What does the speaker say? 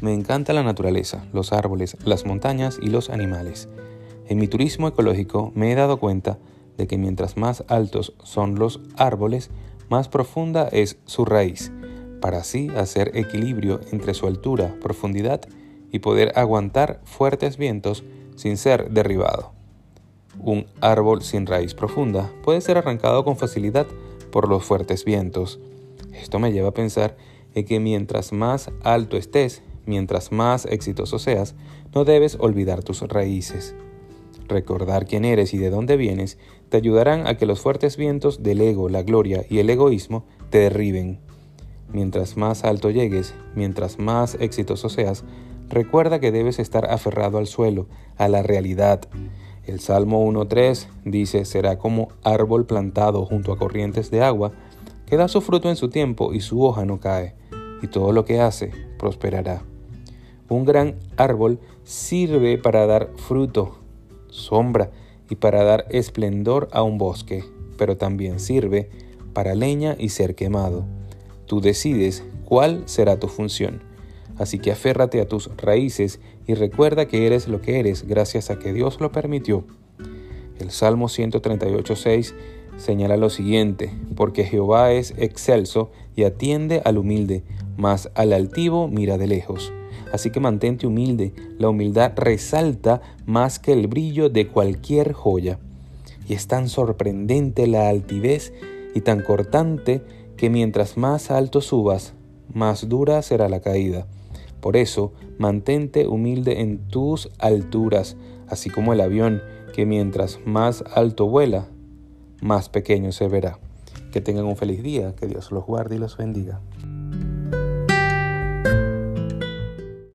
Me encanta la naturaleza, los árboles, las montañas y los animales. En mi turismo ecológico me he dado cuenta de que mientras más altos son los árboles, más profunda es su raíz, para así hacer equilibrio entre su altura, profundidad y poder aguantar fuertes vientos sin ser derribado. Un árbol sin raíz profunda puede ser arrancado con facilidad por los fuertes vientos. Esto me lleva a pensar en que mientras más alto estés, mientras más exitoso seas, no debes olvidar tus raíces. Recordar quién eres y de dónde vienes te ayudarán a que los fuertes vientos del ego, la gloria y el egoísmo te derriben. Mientras más alto llegues, mientras más exitoso seas, recuerda que debes estar aferrado al suelo, a la realidad. El Salmo 1.3 dice, será como árbol plantado junto a corrientes de agua, que da su fruto en su tiempo y su hoja no cae, y todo lo que hace prosperará. Un gran árbol sirve para dar fruto, sombra y para dar esplendor a un bosque, pero también sirve para leña y ser quemado. Tú decides cuál será tu función. Así que aférrate a tus raíces y recuerda que eres lo que eres gracias a que Dios lo permitió. El Salmo 138.6 señala lo siguiente, porque Jehová es excelso y atiende al humilde, mas al altivo mira de lejos. Así que mantente humilde. La humildad resalta más que el brillo de cualquier joya. Y es tan sorprendente la altivez y tan cortante que mientras más alto subas, más dura será la caída. Por eso, mantente humilde en tus alturas, así como el avión, que mientras más alto vuela, más pequeño se verá. Que tengan un feliz día, que Dios los guarde y los bendiga.